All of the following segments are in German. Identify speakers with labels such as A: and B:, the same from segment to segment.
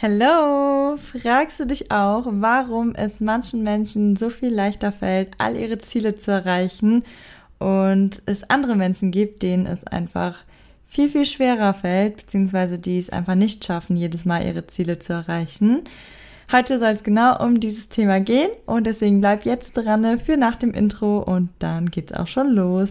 A: Hallo! Fragst du dich auch, warum es manchen Menschen so viel leichter fällt, all ihre Ziele zu erreichen und es andere Menschen gibt, denen es einfach viel, viel schwerer fällt, beziehungsweise die es einfach nicht schaffen, jedes Mal ihre Ziele zu erreichen? Heute soll es genau um dieses Thema gehen und deswegen bleib jetzt dran für nach dem Intro und dann geht's auch schon los.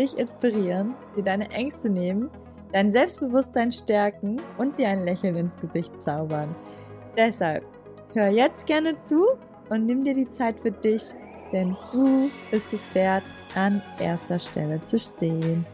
A: dich inspirieren, dir deine Ängste nehmen, dein Selbstbewusstsein stärken und dir ein Lächeln ins Gesicht zaubern. Deshalb, hör jetzt gerne zu und nimm dir die Zeit für dich, denn du bist es wert, an erster Stelle zu stehen.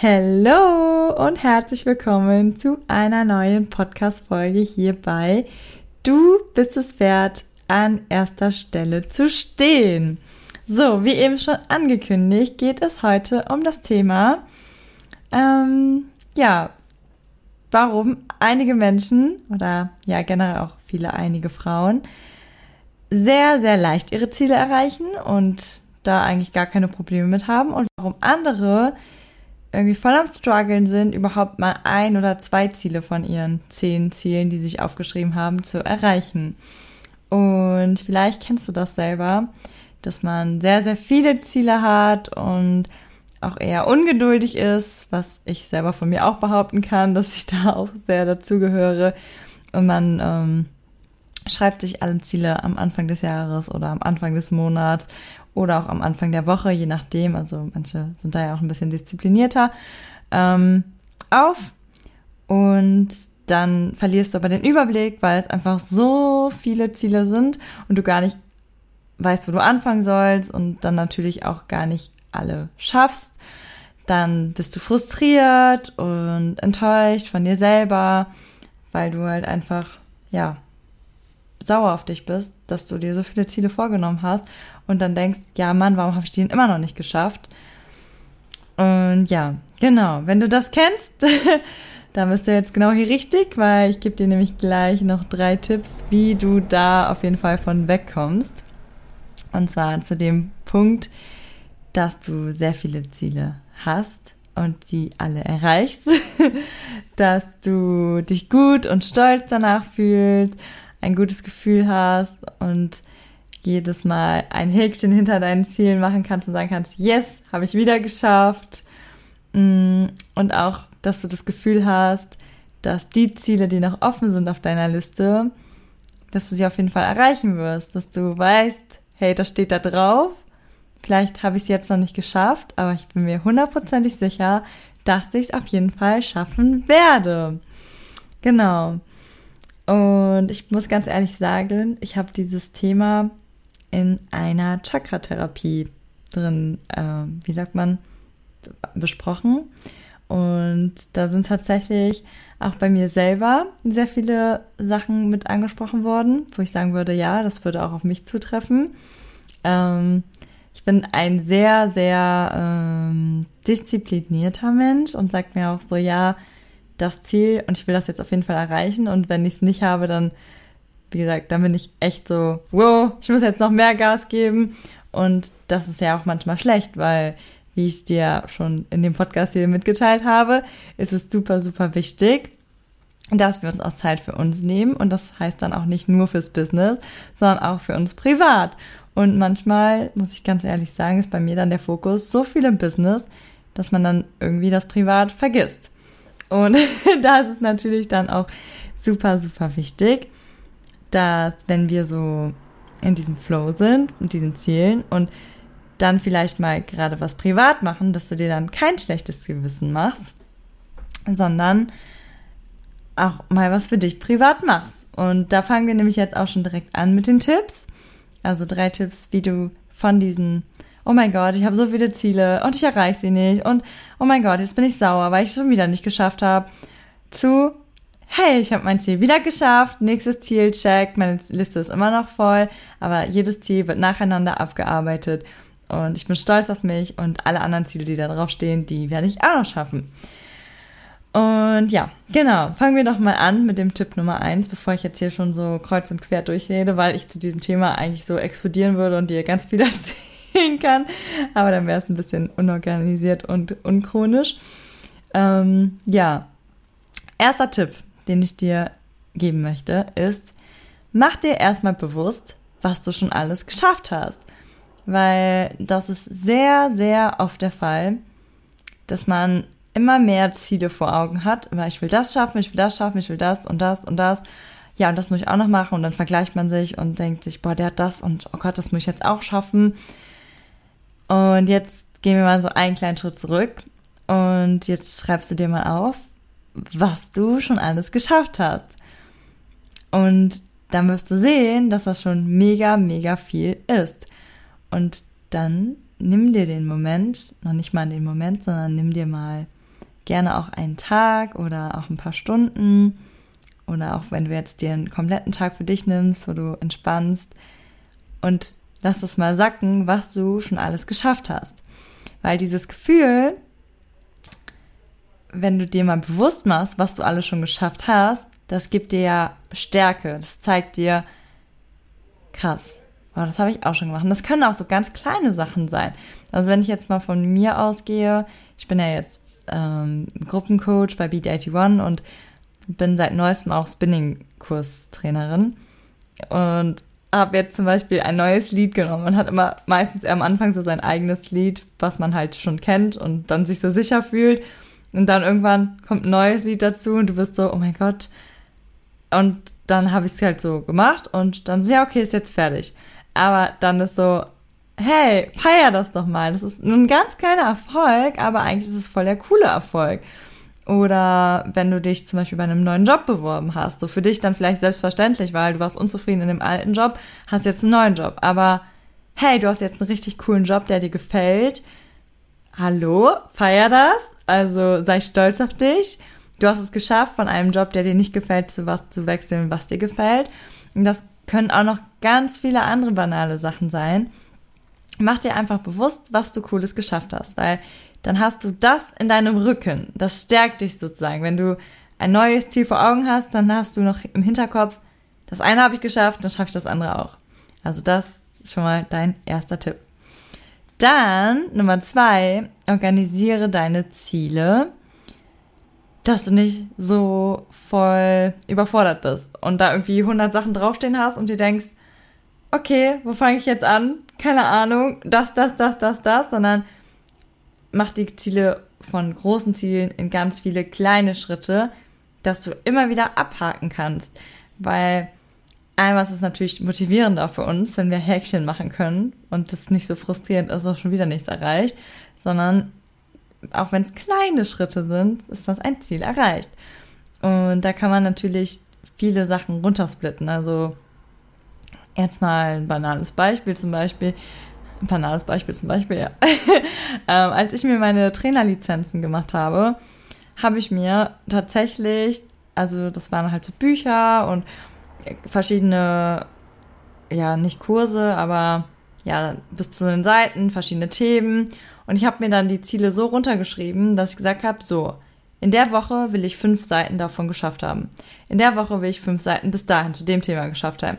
A: Hallo und herzlich willkommen zu einer neuen Podcast-Folge hier bei Du bist es wert, an erster Stelle zu stehen. So, wie eben schon angekündigt, geht es heute um das Thema, ähm, ja, warum einige Menschen oder ja generell auch viele einige Frauen sehr, sehr leicht ihre Ziele erreichen und da eigentlich gar keine Probleme mit haben und warum andere irgendwie voll am struggeln sind, überhaupt mal ein oder zwei Ziele von ihren zehn Zielen, die sich aufgeschrieben haben, zu erreichen. Und vielleicht kennst du das selber, dass man sehr, sehr viele Ziele hat und auch eher ungeduldig ist, was ich selber von mir auch behaupten kann, dass ich da auch sehr dazugehöre. Und man ähm, schreibt sich alle Ziele am Anfang des Jahres oder am Anfang des Monats oder auch am Anfang der Woche, je nachdem. Also manche sind da ja auch ein bisschen disziplinierter ähm, auf. Und dann verlierst du aber den Überblick, weil es einfach so viele Ziele sind und du gar nicht weißt, wo du anfangen sollst und dann natürlich auch gar nicht alle schaffst. Dann bist du frustriert und enttäuscht von dir selber, weil du halt einfach, ja, sauer auf dich bist, dass du dir so viele Ziele vorgenommen hast und dann denkst, ja Mann, warum habe ich die denn immer noch nicht geschafft? Und ja, genau, wenn du das kennst, dann bist du jetzt genau hier richtig, weil ich gebe dir nämlich gleich noch drei Tipps, wie du da auf jeden Fall von wegkommst. Und zwar zu dem Punkt, dass du sehr viele Ziele hast und die alle erreichst, dass du dich gut und stolz danach fühlst, ein gutes Gefühl hast und jedes Mal ein Häkchen hinter deinen Zielen machen kannst und sagen kannst, yes, habe ich wieder geschafft. Mm, und auch, dass du das Gefühl hast, dass die Ziele, die noch offen sind auf deiner Liste, dass du sie auf jeden Fall erreichen wirst, dass du weißt, hey, das steht da drauf. Vielleicht habe ich es jetzt noch nicht geschafft, aber ich bin mir hundertprozentig sicher, dass ich es auf jeden Fall schaffen werde. Genau. Und ich muss ganz ehrlich sagen, ich habe dieses Thema in einer Chakra-Therapie drin, äh, wie sagt man, besprochen. Und da sind tatsächlich auch bei mir selber sehr viele Sachen mit angesprochen worden, wo ich sagen würde, ja, das würde auch auf mich zutreffen. Ähm, ich bin ein sehr, sehr ähm, disziplinierter Mensch und sagt mir auch so, ja, das Ziel und ich will das jetzt auf jeden Fall erreichen und wenn ich es nicht habe, dann wie gesagt, dann bin ich echt so, wow, ich muss jetzt noch mehr Gas geben. Und das ist ja auch manchmal schlecht, weil, wie ich es dir schon in dem Podcast hier mitgeteilt habe, ist es super, super wichtig, dass wir uns auch Zeit für uns nehmen. Und das heißt dann auch nicht nur fürs Business, sondern auch für uns privat. Und manchmal, muss ich ganz ehrlich sagen, ist bei mir dann der Fokus so viel im Business, dass man dann irgendwie das Privat vergisst. Und da ist es natürlich dann auch super, super wichtig, dass wenn wir so in diesem Flow sind und diesen Zielen und dann vielleicht mal gerade was privat machen, dass du dir dann kein schlechtes Gewissen machst, sondern auch mal was für dich privat machst. Und da fangen wir nämlich jetzt auch schon direkt an mit den Tipps. Also drei Tipps, wie du von diesen, oh mein Gott, ich habe so viele Ziele und ich erreiche sie nicht und oh mein Gott, jetzt bin ich sauer, weil ich es schon wieder nicht geschafft habe, zu, hey, ich habe mein Ziel wieder geschafft, nächstes Ziel, check, meine Liste ist immer noch voll, aber jedes Ziel wird nacheinander abgearbeitet und ich bin stolz auf mich und alle anderen Ziele, die da drauf stehen, die werde ich auch noch schaffen. Und ja, genau. Fangen wir doch mal an mit dem Tipp Nummer eins, bevor ich jetzt hier schon so kreuz und quer durchrede, weil ich zu diesem Thema eigentlich so explodieren würde und dir ganz viel erzählen kann. Aber dann wäre es ein bisschen unorganisiert und unchronisch. Ähm, ja, erster Tipp, den ich dir geben möchte, ist, mach dir erstmal bewusst, was du schon alles geschafft hast. Weil das ist sehr, sehr oft der Fall, dass man immer mehr Ziele vor Augen hat. Immer, ich will das schaffen, ich will das schaffen, ich will das und das und das. Ja, und das muss ich auch noch machen. Und dann vergleicht man sich und denkt sich, boah, der hat das und oh Gott, das muss ich jetzt auch schaffen. Und jetzt gehen wir mal so einen kleinen Schritt zurück. Und jetzt schreibst du dir mal auf, was du schon alles geschafft hast. Und dann wirst du sehen, dass das schon mega, mega viel ist. Und dann nimm dir den Moment, noch nicht mal den Moment, sondern nimm dir mal gerne auch einen Tag oder auch ein paar Stunden oder auch wenn du jetzt dir einen kompletten Tag für dich nimmst, wo du entspannst und lass es mal sacken, was du schon alles geschafft hast. Weil dieses Gefühl, wenn du dir mal bewusst machst, was du alles schon geschafft hast, das gibt dir ja Stärke. Das zeigt dir, krass, oh, das habe ich auch schon gemacht. Und das können auch so ganz kleine Sachen sein. Also wenn ich jetzt mal von mir ausgehe, ich bin ja jetzt ähm, Gruppencoach bei Beat81 und bin seit neuestem auch Spinning-Kurstrainerin und habe jetzt zum Beispiel ein neues Lied genommen. Man hat immer meistens am Anfang so sein eigenes Lied, was man halt schon kennt und dann sich so sicher fühlt. Und dann irgendwann kommt ein neues Lied dazu und du bist so, oh mein Gott. Und dann habe ich es halt so gemacht und dann so, ja, okay, ist jetzt fertig. Aber dann ist so, hey, feier das doch mal. Das ist ein ganz kleiner Erfolg, aber eigentlich ist es voll der coole Erfolg. Oder wenn du dich zum Beispiel bei einem neuen Job beworben hast, so für dich dann vielleicht selbstverständlich, weil du warst unzufrieden in dem alten Job, hast jetzt einen neuen Job. Aber hey, du hast jetzt einen richtig coolen Job, der dir gefällt. Hallo, feier das. Also sei stolz auf dich. Du hast es geschafft, von einem Job, der dir nicht gefällt, zu was zu wechseln, was dir gefällt. Und das können auch noch ganz viele andere banale Sachen sein mach dir einfach bewusst, was du Cooles geschafft hast, weil dann hast du das in deinem Rücken. Das stärkt dich sozusagen. Wenn du ein neues Ziel vor Augen hast, dann hast du noch im Hinterkopf, das eine habe ich geschafft, dann schaffe ich das andere auch. Also das ist schon mal dein erster Tipp. Dann Nummer zwei, organisiere deine Ziele, dass du nicht so voll überfordert bist und da irgendwie 100 Sachen draufstehen hast und dir denkst, okay, wo fange ich jetzt an? Keine Ahnung, das, das, das, das, das, sondern mach die Ziele von großen Zielen in ganz viele kleine Schritte, dass du immer wieder abhaken kannst. Weil einmal ist es natürlich motivierender für uns, wenn wir Häkchen machen können und das nicht so frustrierend ist, auch schon wieder nichts erreicht, sondern auch wenn es kleine Schritte sind, ist das ein Ziel erreicht. Und da kann man natürlich viele Sachen runtersplitten. Also Jetzt mal ein banales Beispiel zum Beispiel. Ein banales Beispiel zum Beispiel, ja. ähm, als ich mir meine Trainerlizenzen gemacht habe, habe ich mir tatsächlich, also das waren halt so Bücher und verschiedene, ja, nicht Kurse, aber ja, bis zu den Seiten, verschiedene Themen. Und ich habe mir dann die Ziele so runtergeschrieben, dass ich gesagt habe, so, in der Woche will ich fünf Seiten davon geschafft haben. In der Woche will ich fünf Seiten bis dahin zu dem Thema geschafft haben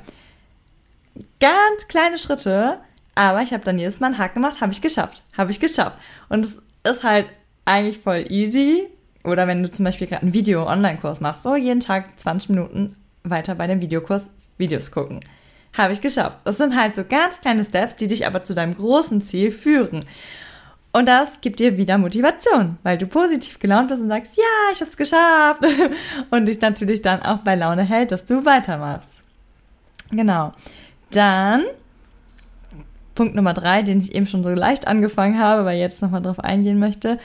A: ganz kleine Schritte, aber ich habe dann jedes Mal einen Hack gemacht, habe ich geschafft, habe ich geschafft. Und es ist halt eigentlich voll easy. Oder wenn du zum Beispiel gerade einen Video-Online-Kurs machst, so jeden Tag 20 Minuten weiter bei dem Videokurs Videos gucken. Habe ich geschafft. Das sind halt so ganz kleine Steps, die dich aber zu deinem großen Ziel führen. Und das gibt dir wieder Motivation, weil du positiv gelaunt bist und sagst, ja, ich habe es geschafft. Und dich natürlich dann auch bei Laune hält, dass du weitermachst. Genau. Dann Punkt Nummer drei, den ich eben schon so leicht angefangen habe, weil ich jetzt nochmal drauf eingehen möchte.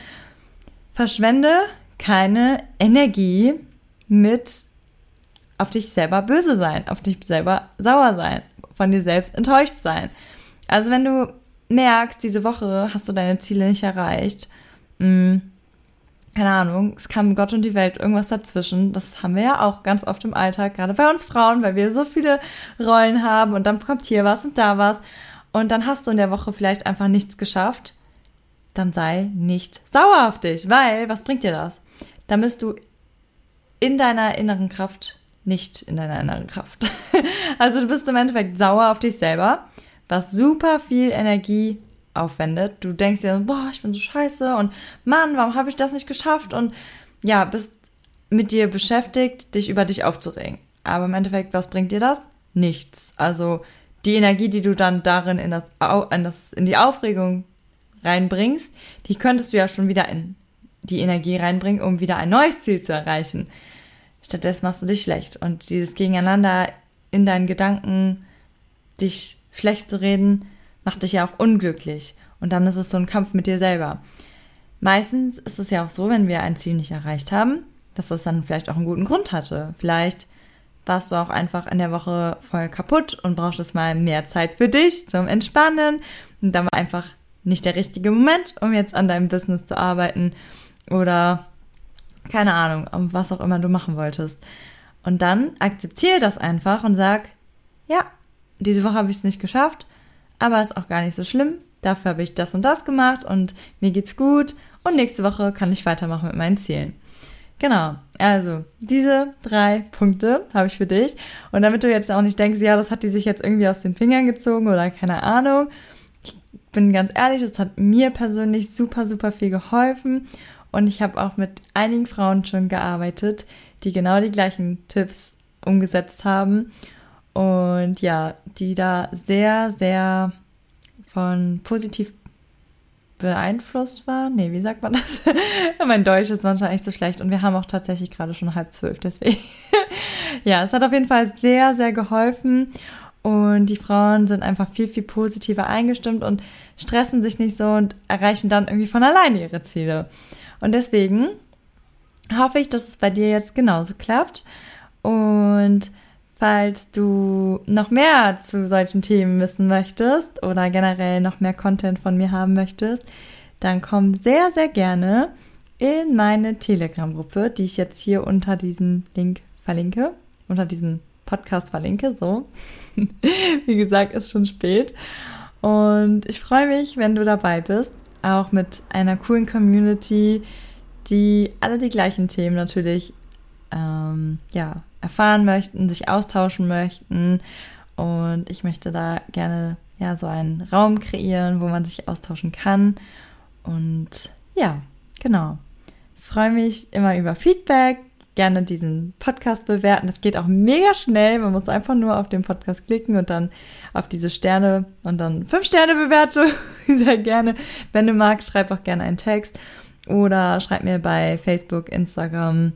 A: Verschwende keine Energie mit auf dich selber böse sein, auf dich selber sauer sein, von dir selbst enttäuscht sein. Also wenn du merkst, diese Woche hast du deine Ziele nicht erreicht, mh, hm, keine Ahnung, es kam Gott und die Welt irgendwas dazwischen. Das haben wir ja auch ganz oft im Alltag, gerade bei uns Frauen, weil wir so viele Rollen haben und dann kommt hier was und da was und dann hast du in der Woche vielleicht einfach nichts geschafft. Dann sei nicht sauer auf dich, weil was bringt dir das? Dann bist du in deiner inneren Kraft nicht in deiner inneren Kraft. also du bist im Endeffekt sauer auf dich selber, was super viel Energie aufwendet. Du denkst dir, boah, ich bin so scheiße und Mann, warum habe ich das nicht geschafft? Und ja, bist mit dir beschäftigt, dich über dich aufzuregen. Aber im Endeffekt, was bringt dir das? Nichts. Also die Energie, die du dann darin in, das, in, das, in die Aufregung reinbringst, die könntest du ja schon wieder in die Energie reinbringen, um wieder ein neues Ziel zu erreichen. Stattdessen machst du dich schlecht. Und dieses Gegeneinander in deinen Gedanken, dich schlecht zu reden, macht dich ja auch unglücklich. Und dann ist es so ein Kampf mit dir selber. Meistens ist es ja auch so, wenn wir ein Ziel nicht erreicht haben, dass das dann vielleicht auch einen guten Grund hatte. Vielleicht warst du auch einfach in der Woche voll kaputt und brauchtest mal mehr Zeit für dich zum Entspannen. Und dann war einfach nicht der richtige Moment, um jetzt an deinem Business zu arbeiten oder keine Ahnung, was auch immer du machen wolltest. Und dann akzeptiere das einfach und sag, ja, diese Woche habe ich es nicht geschafft, aber ist auch gar nicht so schlimm. Dafür habe ich das und das gemacht und mir geht's gut und nächste Woche kann ich weitermachen mit meinen Zielen. Genau, also diese drei Punkte habe ich für dich. Und damit du jetzt auch nicht denkst, ja, das hat die sich jetzt irgendwie aus den Fingern gezogen oder keine Ahnung. Ich bin ganz ehrlich, es hat mir persönlich super, super viel geholfen. Und ich habe auch mit einigen Frauen schon gearbeitet, die genau die gleichen Tipps umgesetzt haben. Und ja, die da sehr, sehr von positiv beeinflusst waren. Nee, wie sagt man das? mein Deutsch ist manchmal echt so schlecht und wir haben auch tatsächlich gerade schon halb zwölf, deswegen. ja, es hat auf jeden Fall sehr, sehr geholfen und die Frauen sind einfach viel, viel positiver eingestimmt und stressen sich nicht so und erreichen dann irgendwie von alleine ihre Ziele. Und deswegen hoffe ich, dass es bei dir jetzt genauso klappt. Und falls du noch mehr zu solchen Themen wissen möchtest oder generell noch mehr Content von mir haben möchtest, dann komm sehr, sehr gerne in meine Telegram-Gruppe, die ich jetzt hier unter diesem Link verlinke, unter diesem Podcast verlinke, so. Wie gesagt, ist schon spät. Und ich freue mich, wenn du dabei bist auch mit einer coolen Community, die alle die gleichen Themen natürlich ähm, ja, erfahren möchten, sich austauschen möchten. Und ich möchte da gerne ja so einen Raum kreieren, wo man sich austauschen kann. Und ja, genau. Ich freue mich immer über Feedback gerne diesen Podcast bewerten. Das geht auch mega schnell. Man muss einfach nur auf den Podcast klicken und dann auf diese Sterne und dann fünf Sterne Bewertung. Sehr gerne. Wenn du magst, schreib auch gerne einen Text oder schreib mir bei Facebook, Instagram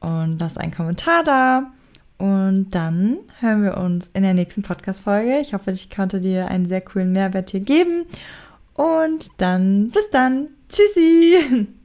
A: und lass einen Kommentar da. Und dann hören wir uns in der nächsten Podcast-Folge. Ich hoffe, ich konnte dir einen sehr coolen Mehrwert hier geben. Und dann bis dann. Tschüssi!